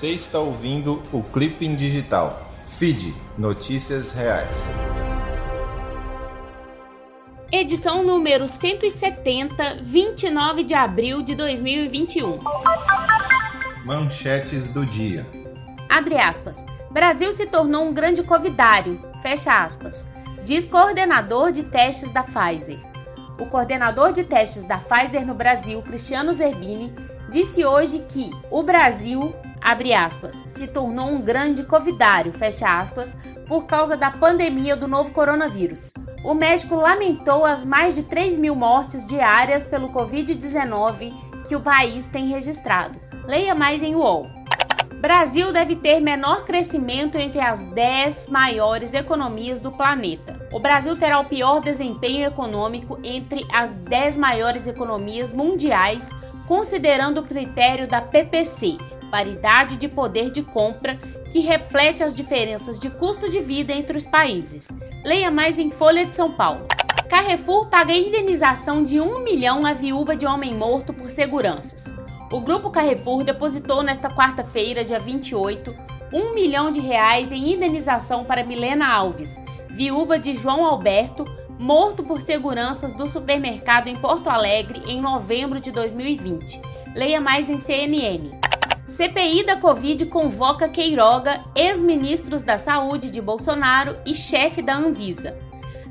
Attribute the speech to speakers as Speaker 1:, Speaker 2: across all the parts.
Speaker 1: Você está ouvindo o Clipping Digital. Feed Notícias Reais.
Speaker 2: Edição número 170, 29 de abril de 2021.
Speaker 1: Manchetes do dia.
Speaker 2: Abre aspas. Brasil se tornou um grande covidário. Fecha aspas. Diz coordenador de testes da Pfizer. O coordenador de testes da Pfizer no Brasil, Cristiano Zerbini, disse hoje que o Brasil, abre aspas, se tornou um grande covidário, fecha aspas, por causa da pandemia do novo coronavírus. O médico lamentou as mais de 3 mil mortes diárias pelo Covid-19 que o país tem registrado. Leia mais em UOL. Brasil deve ter menor crescimento entre as 10 maiores economias do planeta. O Brasil terá o pior desempenho econômico entre as 10 maiores economias mundiais, considerando o critério da PPC, paridade de poder de compra, que reflete as diferenças de custo de vida entre os países. Leia mais em Folha de São Paulo. Carrefour paga indenização de 1 milhão à viúva de homem morto por seguranças. O Grupo Carrefour depositou nesta quarta-feira, dia 28, 1 milhão de reais em indenização para Milena Alves, viúva de João Alberto, morto por seguranças do supermercado em Porto Alegre em novembro de 2020. Leia mais em CNN. CPI da Covid convoca Queiroga, ex-ministros da Saúde de Bolsonaro e chefe da Anvisa.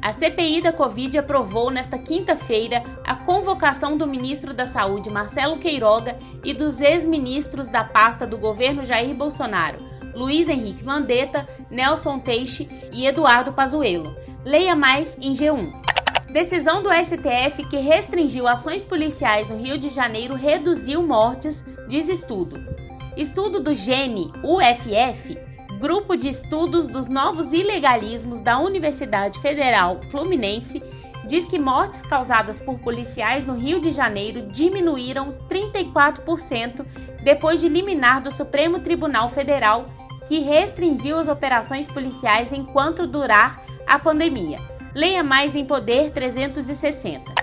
Speaker 2: A CPI da Covid aprovou nesta quinta-feira a convocação do ministro da Saúde, Marcelo Queiroga, e dos ex-ministros da pasta do governo Jair Bolsonaro, Luiz Henrique Mandetta, Nelson Teixe e Eduardo Pazuello. Leia mais em G1. Decisão do STF que restringiu ações policiais no Rio de Janeiro reduziu mortes, diz estudo. Estudo do GENE UFF Grupo de Estudos dos Novos Ilegalismos da Universidade Federal Fluminense diz que mortes causadas por policiais no Rio de Janeiro diminuíram 34% depois de liminar do Supremo Tribunal Federal que restringiu as operações policiais enquanto durar a pandemia. Leia mais em Poder 360.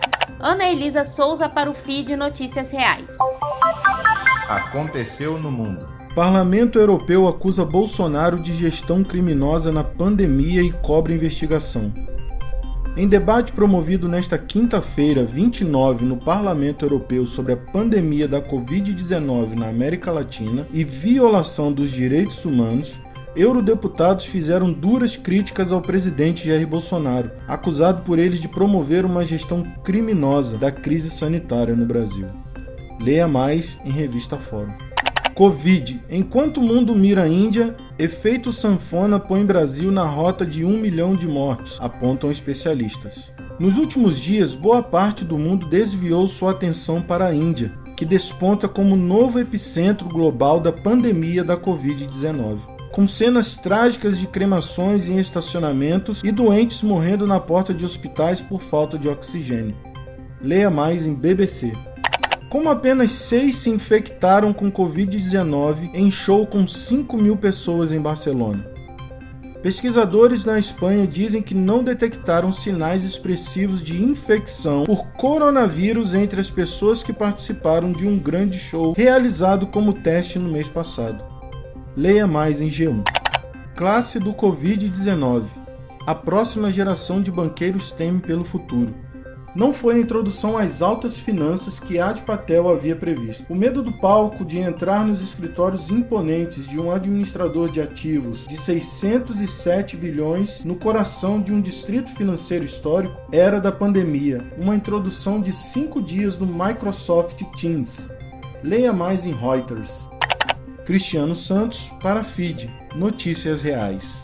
Speaker 2: Ana Elisa Souza para o feed Notícias Reais.
Speaker 1: Aconteceu no mundo.
Speaker 3: Parlamento Europeu acusa Bolsonaro de gestão criminosa na pandemia e cobra investigação. Em debate promovido nesta quinta-feira, 29, no Parlamento Europeu sobre a pandemia da Covid-19 na América Latina e violação dos direitos humanos, eurodeputados fizeram duras críticas ao presidente Jair Bolsonaro, acusado por eles de promover uma gestão criminosa da crise sanitária no Brasil. Leia mais em Revista Fórum. Covid. Enquanto o mundo mira a Índia, efeito sanfona põe Brasil na rota de um milhão de mortes, apontam especialistas. Nos últimos dias, boa parte do mundo desviou sua atenção para a Índia, que desponta como novo epicentro global da pandemia da Covid-19. Com cenas trágicas de cremações em estacionamentos e doentes morrendo na porta de hospitais por falta de oxigênio. Leia mais em BBC. Como apenas seis se infectaram com Covid-19 em show com 5 mil pessoas em Barcelona. Pesquisadores na Espanha dizem que não detectaram sinais expressivos de infecção por coronavírus entre as pessoas que participaram de um grande show realizado como teste no mês passado. Leia mais em G1. Classe do Covid-19. A próxima geração de banqueiros teme pelo futuro não foi a introdução às altas finanças que Ad Patel havia previsto. O medo do palco de entrar nos escritórios imponentes de um administrador de ativos de 607 bilhões no coração de um distrito financeiro histórico era da pandemia, uma introdução de cinco dias no Microsoft Teams. Leia mais em Reuters. Cristiano Santos para Feed Notícias Reais.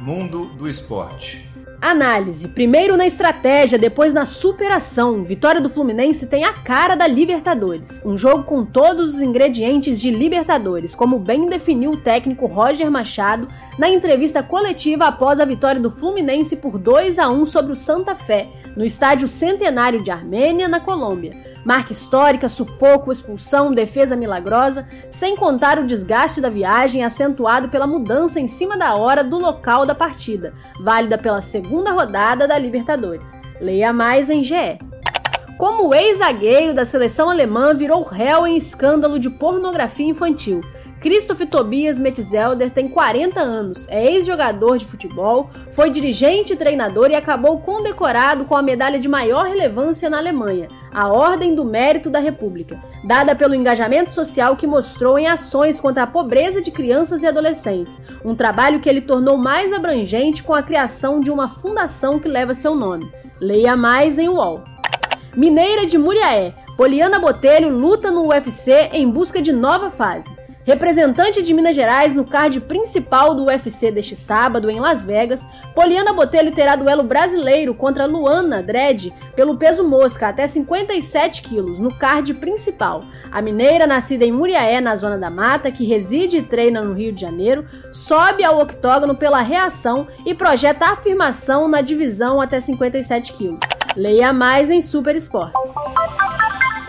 Speaker 1: Mundo do Esporte.
Speaker 4: Análise. Primeiro na estratégia, depois na superação. Vitória do Fluminense tem a cara da Libertadores. Um jogo com todos os ingredientes de Libertadores, como bem definiu o técnico Roger Machado na entrevista coletiva após a vitória do Fluminense por 2 a 1 sobre o Santa Fé, no estádio Centenário de Armênia, na Colômbia. Marca histórica, sufoco, expulsão, defesa milagrosa, sem contar o desgaste da viagem acentuado pela mudança em cima da hora do local da partida, válida pela segunda rodada da Libertadores. Leia mais em GE. como o ex-zagueiro da seleção alemã virou réu em escândalo de pornografia infantil. Christoph Tobias Metzelder tem 40 anos, é ex-jogador de futebol, foi dirigente e treinador e acabou condecorado com a medalha de maior relevância na Alemanha, a Ordem do Mérito da República, dada pelo engajamento social que mostrou em ações contra a pobreza de crianças e adolescentes, um trabalho que ele tornou mais abrangente com a criação de uma fundação que leva seu nome. Leia mais em UOL. Mineira de Muriaé, Poliana Botelho luta no UFC em busca de nova fase. Representante de Minas Gerais no card principal do UFC deste sábado em Las Vegas, Poliana Botelho terá duelo brasileiro contra Luana Dredd pelo peso mosca até 57 quilos no card principal. A mineira, nascida em Muriaé, na Zona da Mata, que reside e treina no Rio de Janeiro, sobe ao octógono pela reação e projeta afirmação na divisão até 57 quilos. Leia mais em Super Esportes.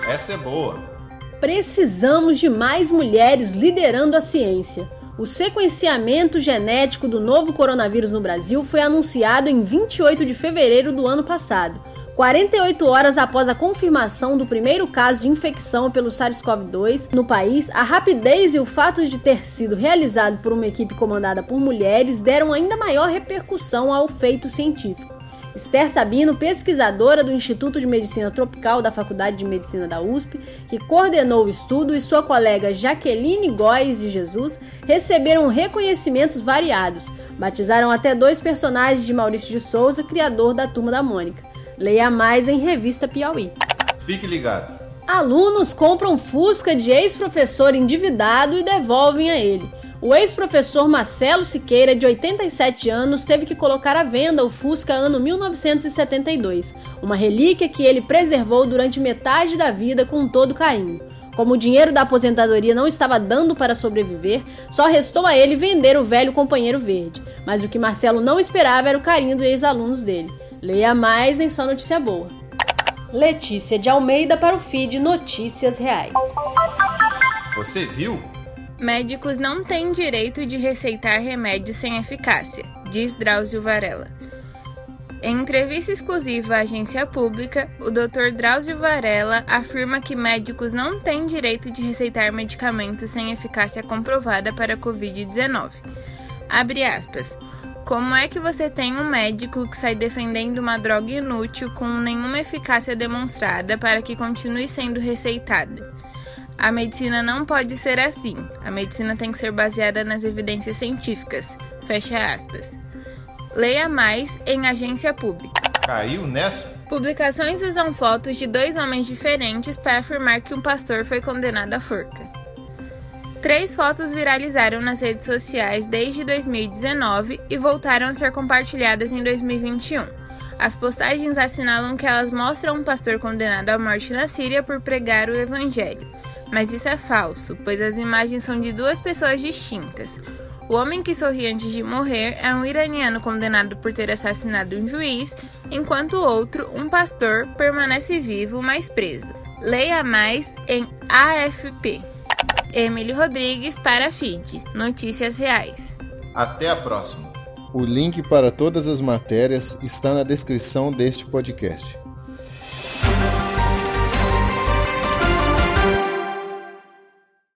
Speaker 1: Essa é boa.
Speaker 4: Precisamos de mais mulheres liderando a ciência. O sequenciamento genético do novo coronavírus no Brasil foi anunciado em 28 de fevereiro do ano passado. 48 horas após a confirmação do primeiro caso de infecção pelo SARS-CoV-2 no país, a rapidez e o fato de ter sido realizado por uma equipe comandada por mulheres deram ainda maior repercussão ao feito científico. Esther Sabino, pesquisadora do Instituto de Medicina Tropical da Faculdade de Medicina da USP, que coordenou o estudo, e sua colega Jaqueline Góes de Jesus receberam reconhecimentos variados. Batizaram até dois personagens de Maurício de Souza, criador da Turma da Mônica. Leia mais em Revista Piauí.
Speaker 1: Fique ligado.
Speaker 4: Alunos compram Fusca de ex-professor endividado e devolvem a ele. O ex-professor Marcelo Siqueira, de 87 anos, teve que colocar à venda o Fusca ano 1972, uma relíquia que ele preservou durante metade da vida com todo carinho. Como o dinheiro da aposentadoria não estava dando para sobreviver, só restou a ele vender o velho companheiro verde. Mas o que Marcelo não esperava era o carinho dos ex-alunos dele. Leia mais em Só Notícia Boa. Letícia de Almeida para o feed Notícias Reais.
Speaker 1: Você viu?
Speaker 5: Médicos não têm direito de receitar remédios sem eficácia, diz Drauzio Varela. Em entrevista exclusiva à agência pública, o Dr. Drauzio Varela afirma que médicos não têm direito de receitar medicamentos sem eficácia comprovada para a Covid-19. Abre aspas. Como é que você tem um médico que sai defendendo uma droga inútil com nenhuma eficácia demonstrada para que continue sendo receitada? A medicina não pode ser assim. A medicina tem que ser baseada nas evidências científicas. Fecha aspas. Leia mais em agência pública.
Speaker 1: Caiu nessa?
Speaker 5: Publicações usam fotos de dois homens diferentes para afirmar que um pastor foi condenado à forca. Três fotos viralizaram nas redes sociais desde 2019 e voltaram a ser compartilhadas em 2021. As postagens assinalam que elas mostram um pastor condenado à morte na Síria por pregar o evangelho. Mas isso é falso, pois as imagens são de duas pessoas distintas. O homem que sorri antes de morrer é um iraniano condenado por ter assassinado um juiz, enquanto o outro, um pastor, permanece vivo, mas preso. Leia mais em AFP. Emily Rodrigues para FID. Notícias Reais.
Speaker 1: Até a próxima. O link para todas as matérias está na descrição deste podcast.